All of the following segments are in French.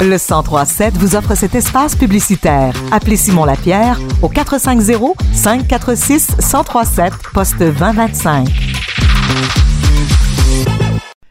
Le 1037 vous offre cet espace publicitaire. Appelez Simon Lapierre au 450 546 1037 poste 2025.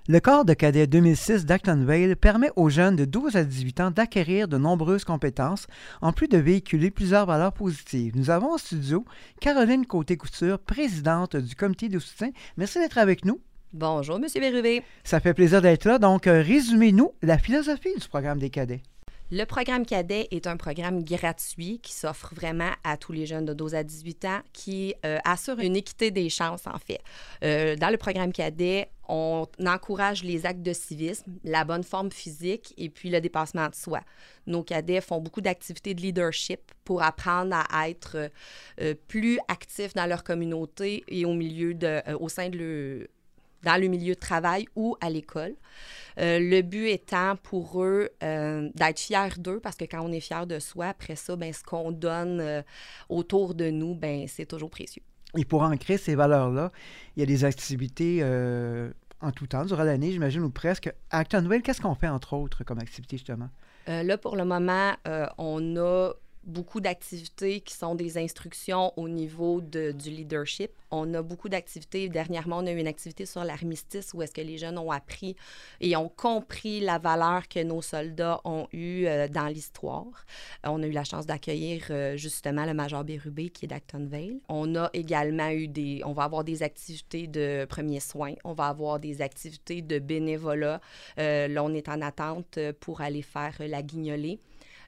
Le corps de cadet 2006 d'Actonville permet aux jeunes de 12 à 18 ans d'acquérir de nombreuses compétences, en plus de véhiculer plusieurs valeurs positives. Nous avons en studio Caroline Côté-Couture, présidente du comité de soutien. Merci d'être avec nous. Bonjour, M. Bérubé. Ça fait plaisir d'être là. Donc, euh, résumez-nous la philosophie du programme des cadets. Le programme cadet est un programme gratuit qui s'offre vraiment à tous les jeunes de 12 à 18 ans, qui euh, assure une équité des chances, en fait. Euh, dans le programme cadet, on encourage les actes de civisme, la bonne forme physique et puis le dépassement de soi. Nos cadets font beaucoup d'activités de leadership pour apprendre à être euh, plus actifs dans leur communauté et au milieu de, au sein de le, dans le milieu de travail ou à l'école. Euh, le but étant pour eux euh, d'être fiers d'eux, parce que quand on est fier de soi, après ça, ben, ce qu'on donne euh, autour de nous, ben, c'est toujours précieux. Et pour ancrer ces valeurs-là, il y a des activités en tout temps, durant l'année, j'imagine, ou presque. À qu'est-ce qu'on fait, entre autres, comme activité, justement? là, pour le moment, on a beaucoup d'activités qui sont des instructions au niveau de, du leadership. On a beaucoup d'activités. Dernièrement, on a eu une activité sur l'armistice où est-ce que les jeunes ont appris et ont compris la valeur que nos soldats ont eue euh, dans l'histoire. On a eu la chance d'accueillir euh, justement le major Bérubé qui est d'Actonville. On a également eu des... On va avoir des activités de premiers soins. On va avoir des activités de bénévolat. Euh, là, on est en attente pour aller faire la guignolée.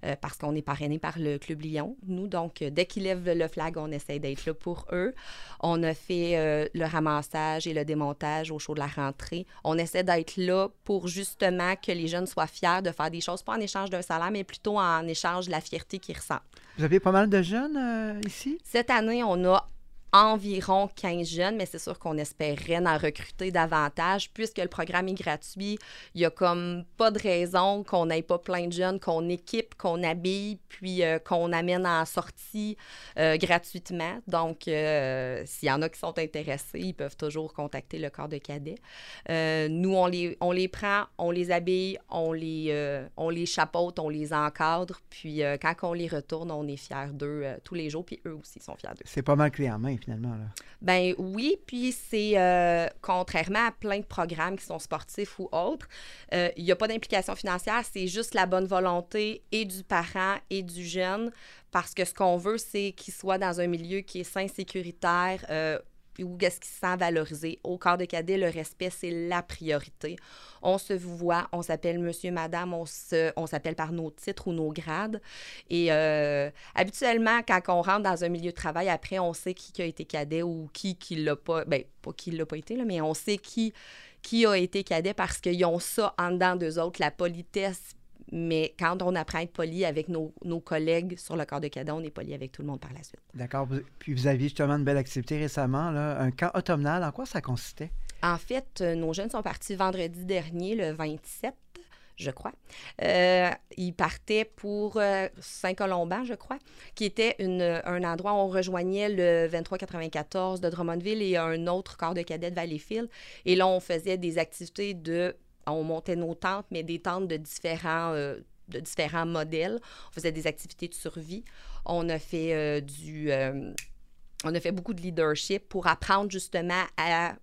Euh, parce qu'on est parrainé par le Club Lyon, nous. Donc, euh, dès qu'ils lèvent le flag, on essaie d'être là pour eux. On a fait euh, le ramassage et le démontage au show de la rentrée. On essaie d'être là pour justement que les jeunes soient fiers de faire des choses, pas en échange d'un salaire, mais plutôt en échange de la fierté qu'ils ressentent. Vous avez pas mal de jeunes ici? Cette année, on a environ 15 jeunes, mais c'est sûr qu'on espérait en recruter davantage. Puisque le programme est gratuit, il n'y a comme pas de raison qu'on n'ait pas plein de jeunes, qu'on équipe, qu'on habille, puis euh, qu'on amène en sortie euh, gratuitement. Donc, euh, s'il y en a qui sont intéressés, ils peuvent toujours contacter le corps de cadet. nous, on les, on les prend, on les habille, on les, on les chapeaute, on les encadre, puis quand on les retourne, on est fiers d'eux tous les jours, puis eux aussi sont fiers d'eux. C'est pas mal clé en main, Ben oui, puis c'est euh, contrairement à plein de programmes qui sont sportifs ou autres, euh, il n'y a pas d'implication financière, c'est juste la bonne volonté et du parent et du jeune, parce que ce qu'on veut, c'est qu'il soit dans un milieu qui est sain, sécuritaire, euh, ou est-ce qu'il se sent valorisé? Au corps de cadet, le respect, c'est la priorité. On se voit, on s'appelle monsieur, madame, on, se, on s'appelle par nos titres ou nos grades. Et euh, habituellement, quand on rentre dans un milieu de travail, après, on sait qui, a été cadet ou qui qui l'a pas. Ben, pas qui l'a pas été, là, mais on sait qui qui a été cadet parce qu'ils ont ça en dedans d'eux autres, la politesse mais quand on apprend à être poli avec nos, collègues sur le corps de cadet, on est poli avec tout le monde par la suite. D'accord. Puis vous aviez justement une belle activité récemment, là, un camp automnal. En quoi ça consistait? En fait, euh, nos jeunes sont partis vendredi dernier, le 27 je crois. Euh, ils partaient pour euh, Saint-Colomban, je crois, qui était un endroit où on rejoignait le 2394 de Drummondville et un autre corps de cadet de Valleyfield. Et là, on faisait des activités de on montait nos tentes, mais des tentes de différents, euh, de différents modèles. On faisait des activités de survie. On a fait euh, du... Euh, on a fait beaucoup de leadership pour apprendre justement à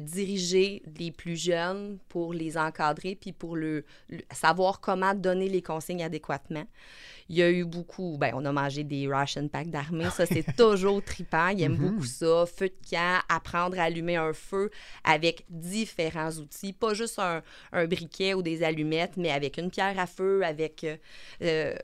diriger les plus jeunes pour les encadrer puis pour le, savoir comment donner les consignes adéquatement. Il y a eu beaucoup, ben, on a mangé des ration packs d'armée, ça c'est toujours tripant, ils aiment mm-hmm. beaucoup ça, feu de camp, apprendre à allumer un feu avec différents outils, pas juste un, briquet ou des allumettes, mais avec une pierre à feu, avec... Euh, euh,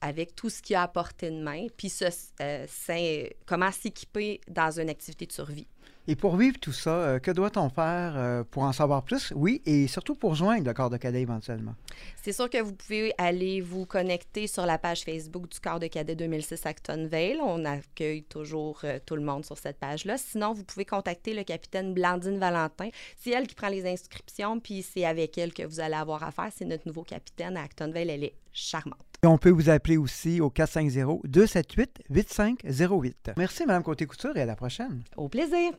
avec tout ce qu'il a à portée de main, puis ce, euh, comment s'équiper dans une activité de survie. Et pour vivre tout ça, euh, que doit-on faire euh, pour en savoir plus? Oui, et surtout pour joindre le corps de cadet éventuellement. C'est sûr que vous pouvez aller vous connecter sur la page Facebook du corps de cadet 2006 Actonville. On accueille toujours euh, tout le monde sur cette page-là. Sinon, vous pouvez contacter le capitaine Blandine Valentin. C'est elle qui prend les inscriptions, puis c'est avec elle que vous allez avoir affaire. C'est notre nouveau capitaine à Actonville. Elle est charmante. Et on peut vous appeler aussi au 450-278-8508. Merci, Mme Côté-Couture, et à la prochaine. Au plaisir.